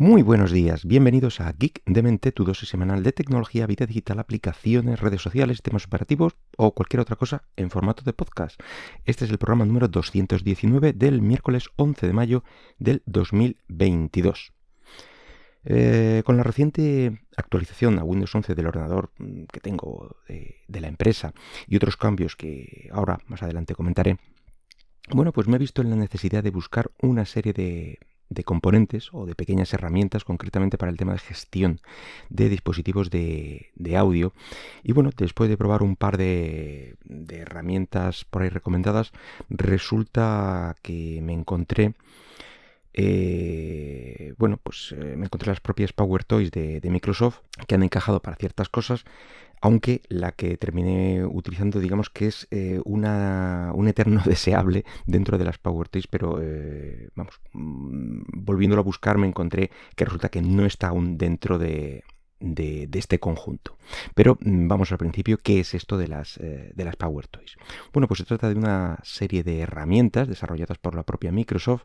Muy buenos días, bienvenidos a Geek de Mente, tu dosis semanal de tecnología, vida digital, aplicaciones, redes sociales, sistemas operativos o cualquier otra cosa en formato de podcast. Este es el programa número 219 del miércoles 11 de mayo del 2022. Eh, con la reciente actualización a Windows 11 del ordenador mm, que tengo de la empresa y otros cambios que ahora más adelante comentaré, bueno, pues me he visto en la necesidad de buscar una serie de de componentes o de pequeñas herramientas, concretamente para el tema de gestión de dispositivos de, audio. Y bueno, después de probar un par de, herramientas por ahí recomendadas, resulta que me encontré eh, bueno, pues eh, me encontré las propias Power Toys de, Microsoft que han encajado para ciertas cosas aunque la que terminé utilizando digamos que es eh, una, un eterno deseable dentro de las PowerToys, pero eh, vamos, mm, volviéndolo a buscar me encontré que resulta que no está aún dentro de, este conjunto. Pero mm, vamos al principio, ¿qué es esto de las, eh, de las Power Toys? Bueno, pues se trata de una serie de herramientas desarrolladas por la propia Microsoft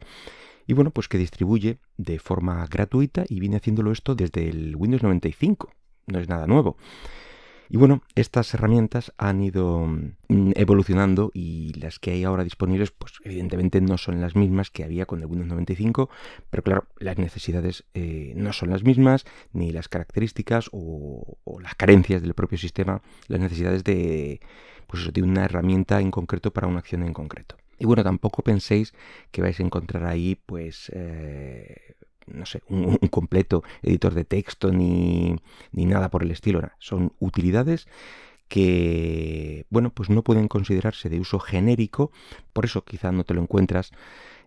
y bueno, pues que distribuye de forma gratuita y viene haciéndolo esto desde el Windows 95. No es nada nuevo. Y bueno, estas herramientas han ido mm, evolucionando y las que hay ahora disponibles, pues evidentemente no son las mismas que había con el Windows 95, pero claro, las necesidades eh, no son las mismas, ni las características o, las carencias del propio sistema, las necesidades de, pues de una herramienta en concreto para una acción en concreto. Y bueno, tampoco penséis que vais a encontrar ahí, pues, eh, no sé, un, completo editor de texto ni, nada por el estilo. Son utilidades que, bueno, pues no pueden considerarse de uso genérico, por eso quizá no te lo encuentras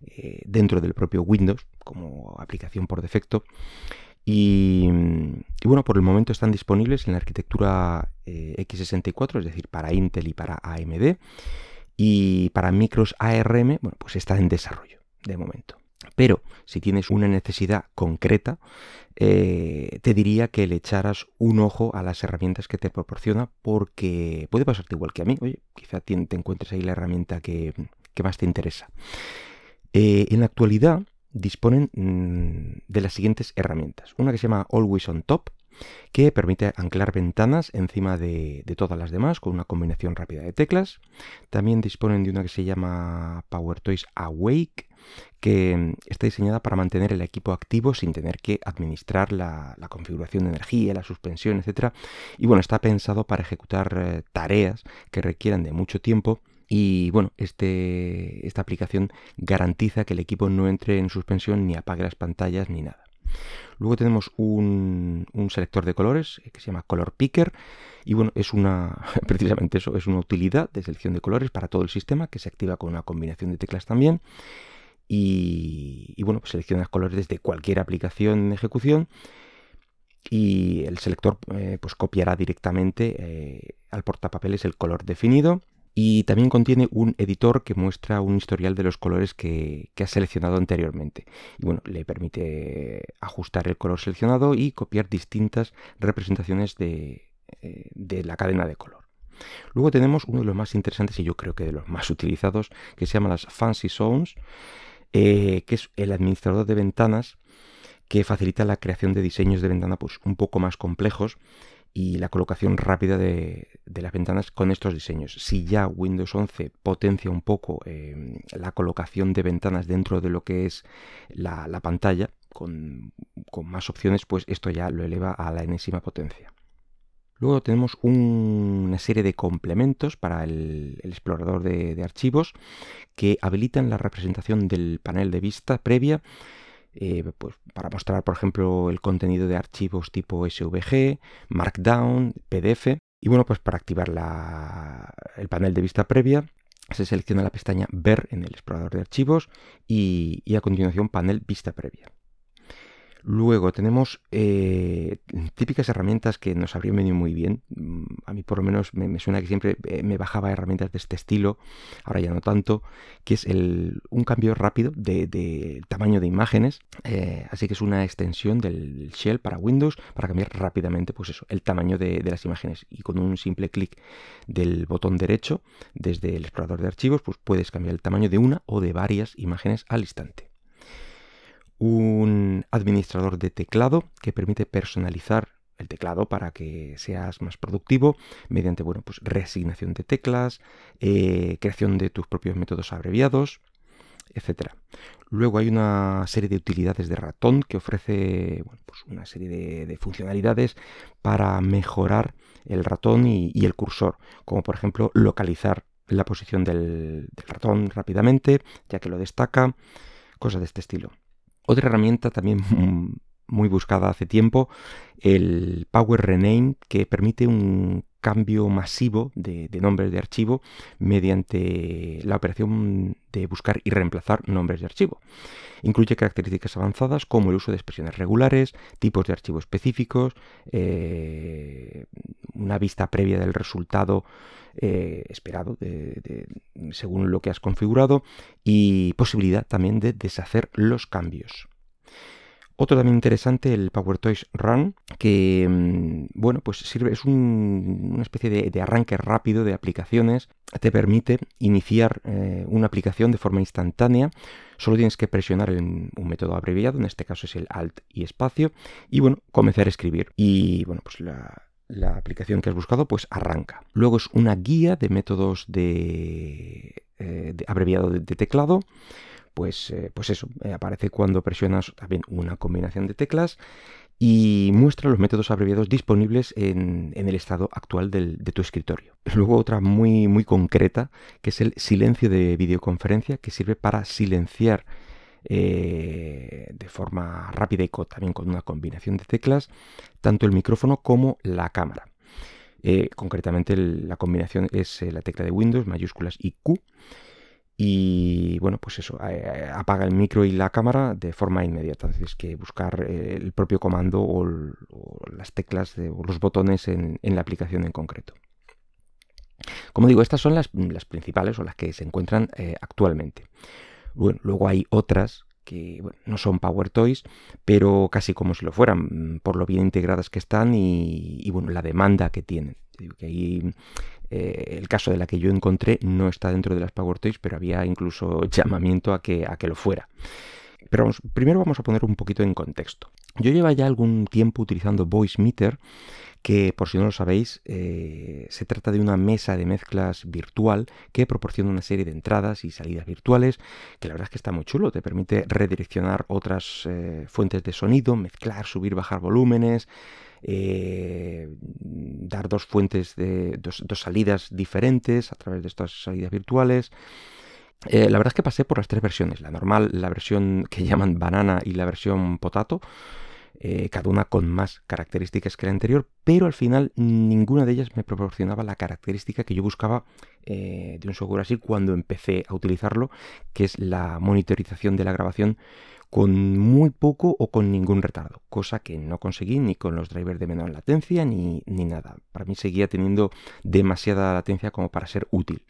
eh, dentro del propio Windows como aplicación por defecto. Y, bueno, por el momento están disponibles en la arquitectura eh, x64, es decir, para Intel y para AMD. Y para micros ARM, bueno, pues está en desarrollo de momento. Pero si tienes una necesidad concreta, eh, te diría que le echaras un ojo a las herramientas que te proporciona porque puede pasarte igual que a mí. Oye, quizá te, encuentres ahí la herramienta que, más te interesa. Eh, en la actualidad disponen mm, de las siguientes herramientas. Una que se llama Always on Top, que permite anclar ventanas encima de, todas las demás con una combinación rápida de teclas. También disponen de una que se llama PowerToys Awake, que mm, está diseñada para mantener el equipo activo sin tener que administrar la, configuración de energía, la suspensión, etc. Y bueno, está pensado para ejecutar eh, tareas que requieran de mucho tiempo y bueno, este, esta aplicación garantiza que el equipo no entre en suspensión ni apague las pantallas ni nada. Luego tenemos un, selector de colores eh, que se llama Color Picker y bueno, es una, precisamente eso, es una utilidad de selección de colores para todo el sistema que se activa con una combinación de teclas también. Y, bueno, pues seleccionas colores desde cualquier aplicación de ejecución y el selector eh, pues copiará directamente eh, al portapapeles el color definido y también contiene un editor que muestra un historial de los colores que, que has seleccionado anteriormente. Y bueno, le permite ajustar el color seleccionado y copiar distintas representaciones de, eh, la cadena de color. Luego tenemos uno de los más interesantes y yo creo que de los más utilizados, que se llama las Fancy Zones, eh, que es el administrador de ventanas que facilita la creación de diseños de ventana pues, un poco más complejos y la colocación rápida de, las ventanas con estos diseños. Si ya Windows 11 potencia un poco em, la colocación de ventanas dentro de lo que es la, pantalla, con, más opciones, pues esto ya lo eleva a la enésima potencia. Luego tenemos una serie de complementos para el, explorador de, archivos que habilitan la representación del panel de vista previa eh, pues para mostrar, por ejemplo, el contenido de archivos tipo SVG, Markdown, PDF. Y bueno, pues para activar el panel de vista previa, se selecciona la pestaña Ver en el explorador de archivos y a continuación panel vista previa. Luego tenemos eh, típicas herramientas que nos habrían venido muy bien. Mm, a mí por lo menos me, suena que siempre eh, me bajaba herramientas de este estilo, ahora ya no tanto, que es un cambio rápido de, tamaño de imágenes. Eh, así que es una extensión del shell para Windows para cambiar rápidamente pues eso, el tamaño de, de las imágenes. Y con un simple clic del botón derecho desde el explorador de archivos, pues puedes cambiar el tamaño de una o de varias imágenes al instante. un administrador de teclado que permite personalizar el teclado para que seas más productivo mediante bueno, pues reasignación de teclas, eh, creación de tus propios métodos abreviados, etc. Luego hay una serie de utilidades de ratón que ofrece pues una serie de, funcionalidades para mejorar el ratón y, el cursor, como por ejemplo localizar la posición del ratón rápidamente, ya que lo destaca, cosas de este estilo. Otra herramienta también muy buscada hace tiempo, el Power Rename, que permite un cambio masivo de, nombres de archivo mediante la operación de buscar y reemplazar nombres de archivo. Incluye características avanzadas como el uso de expresiones regulares, tipos de archivo específicos, eh, una vista previa del resultado eh, esperado según lo que has configurado y posibilidad también de deshacer los cambios. Otro también interesante, el PowerToys Run, que mm, bueno, pues sirve, es una especie de, arranque rápido de aplicaciones. Te permite iniciar eh, una aplicación de forma instantánea. Solo tienes que presionar un método abreviado, en este caso es el Alt y espacio, y bueno, comenzar a escribir. Y bueno, pues la, aplicación que has buscado pues arranca. Luego es una guía de métodos de, eh, abreviado de teclado pues, eh, pues eso, eh, aparece cuando presionas también una combinación de teclas y muestra los métodos abreviados disponibles en, el estado actual de tu escritorio. Luego otra muy, muy concreta, que es el silencio de videoconferencia, que sirve para silenciar eh, de forma rápida y también con una combinación de teclas, tanto el micrófono como la cámara. concretamente la combinación es la tecla de Windows, mayúsculas y Q y bueno, pues eso, eh, apaga el micro y la cámara de forma inmediata. Tienes que buscar eh, el propio comando o, las teclas o los botones en, la aplicación en concreto. Como digo, estas son las, principales o las que se encuentran eh, actualmente. Bueno, luego hay otras que no son Power Toys, pero casi como si lo fueran, por lo bien integradas que están y, y bueno, la demanda que tienen. Que ahí eh, el caso de la que yo encontré no está dentro de las Power Toys, pero había incluso llamamiento a que, a que lo fuera. Pero primero vamos a poner un poquito en contexto. Yo llevo ya algún tiempo utilizando Voice Meter, que por si no lo sabéis, eh, se trata de una mesa de mezclas virtual que proporciona una serie de entradas y salidas virtuales, que la verdad es que está muy chulo, te permite redireccionar otras eh, fuentes de sonido, mezclar, subir, bajar volúmenes, eh, dar dos fuentes de dos, salidas diferentes a través de estas salidas virtuales. La verdad es que pasé por las tres versiones, la normal, la versión que llaman banana y la versión potato, eh, cada una con más características que la anterior, pero al final ninguna de ellas me proporcionaba la característica que yo buscaba de un software así cuando empecé a utilizarlo, que es la monitorización de la grabación con muy poco o con ningún retardo, cosa que no conseguí ni con los drivers de menor latencia ni, nada. Para mí seguía teniendo demasiada latencia como para ser útil.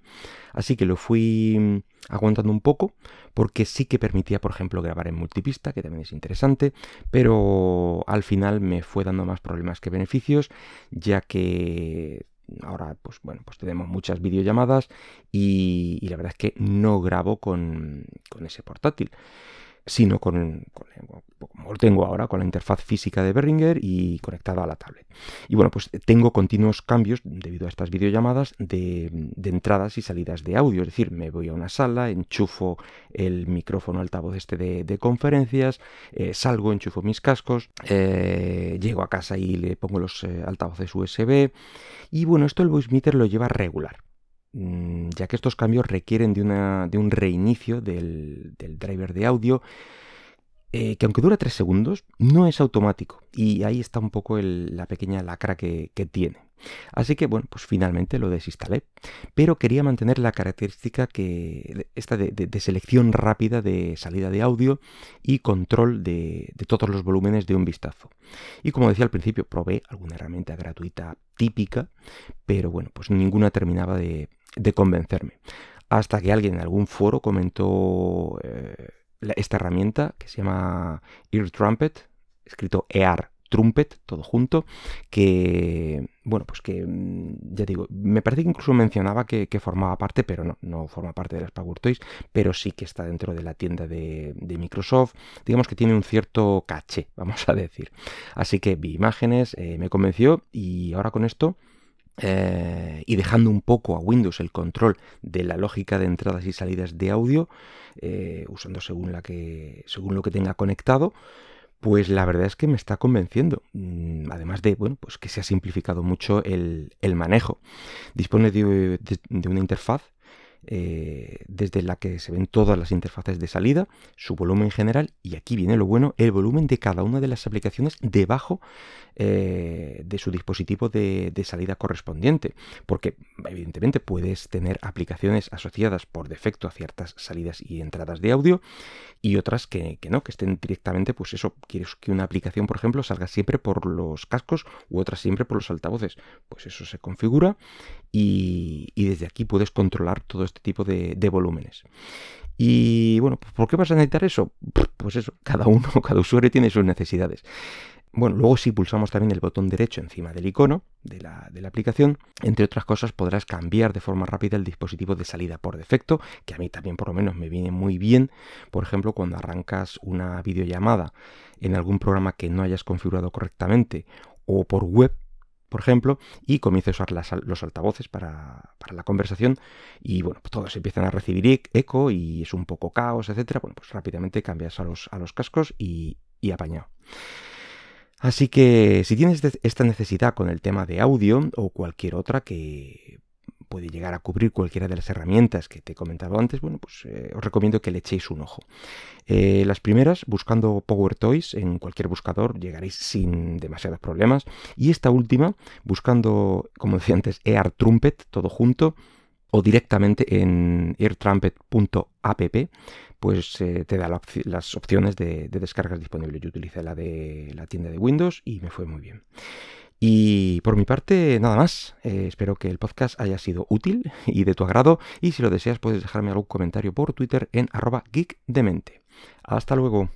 Así que lo fui aguantando un poco porque sí que permitía, por ejemplo, grabar en multipista, que también es interesante, pero al final me fue dando más problemas que beneficios, ya que ahora pues bueno pues tenemos muchas videollamadas y, y la verdad es que no grabo con, con ese portátil sino con, como lo tengo ahora, con la interfaz física de Behringer y conectada a la tablet. Y bueno, pues tengo continuos cambios debido a estas videollamadas de, entradas y salidas de audio, es decir, me voy a una sala, enchufo el micrófono altavoz este de, conferencias, eh, salgo, enchufo mis cascos, eh, llego a casa y le pongo los eh, altavoces USB y bueno, esto el voice meter lo lleva regular. Mm, ya que estos cambios requieren de, un reinicio del, driver de audio, eh, que aunque dura 3 segundos, no es automático. Y ahí está un poco la pequeña lacra que, tiene. Así que bueno, pues finalmente lo desinstalé. Pero quería mantener la característica que esta de, selección rápida de salida de audio y control de, de, todos los volúmenes de un vistazo. Y como decía al principio, probé alguna herramienta gratuita típica, pero bueno, pues ninguna terminaba de, de convencerme. Hasta que alguien en algún foro comentó eh, esta herramienta que se llama Ear Trumpet, escrito EAR Trumpet, todo junto, que, bueno, pues que, mm, ya digo, me parece que incluso mencionaba que, formaba parte, pero no, no forma parte de las Power Toys, pero sí que está dentro de la tienda de, Microsoft, digamos que tiene un cierto caché, vamos a decir. Así que vi imágenes, eh, me convenció y ahora con esto... Eh, y dejando un poco a Windows el control de la lógica de entradas y salidas de audio, eh, usando según, lo que tenga conectado, pues la verdad es que me está convenciendo. Mm, además de, bueno, pues que se ha simplificado mucho el, manejo. Dispone de, una interfaz eh, desde la que se ven todas las interfaces de salida, su volumen general y aquí viene lo bueno, el volumen de cada una de las aplicaciones debajo eh, de su dispositivo de, salida correspondiente, porque evidentemente puedes tener aplicaciones asociadas por defecto a ciertas salidas y entradas de audio y otras que, no, que estén directamente, pues eso, quieres que una aplicación, por ejemplo, salga siempre por los cascos u otra siempre por los altavoces, pues eso se configura y, desde aquí puedes controlar todo este tipo de, de volúmenes. Y bueno, ¿por qué vas a necesitar eso? Pues eso, cada uno, cada usuario tiene sus necesidades. Bueno, luego si pulsamos también el botón derecho encima del icono de la, aplicación, entre otras cosas podrás cambiar de forma rápida el dispositivo de salida por defecto, que a mí también por lo menos me viene muy bien, por ejemplo, cuando arrancas una videollamada en algún programa que no hayas configurado correctamente o por web, por ejemplo, y comiences a usar los altavoces para, la conversación y bueno, pues todos empiezan a recibir eco y es un poco caos, etcétera. Bueno, pues rápidamente cambias a los, a los cascos y, y apañado. Así que si tienes esta necesidad con el tema de audio o cualquier otra que puede llegar a cubrir cualquiera de las herramientas que te he comentado antes, bueno, pues eh, os recomiendo que le echéis un ojo. Eh, las primeras, buscando Power Toys en cualquier buscador, llegaréis sin demasiados problemas. Y esta última, buscando, como decía antes, Ear Trumpet, todo junto, o directamente en airtrumpet.app, pues eh, te da las opciones de, descargas disponibles. Yo utilicé la de la tienda de Windows y me fue muy bien. Y por mi parte, nada más. Eh, espero que el podcast haya sido útil y de tu agrado. Y si lo deseas, puedes dejarme algún comentario por Twitter en arroba geekdemente. Hasta luego.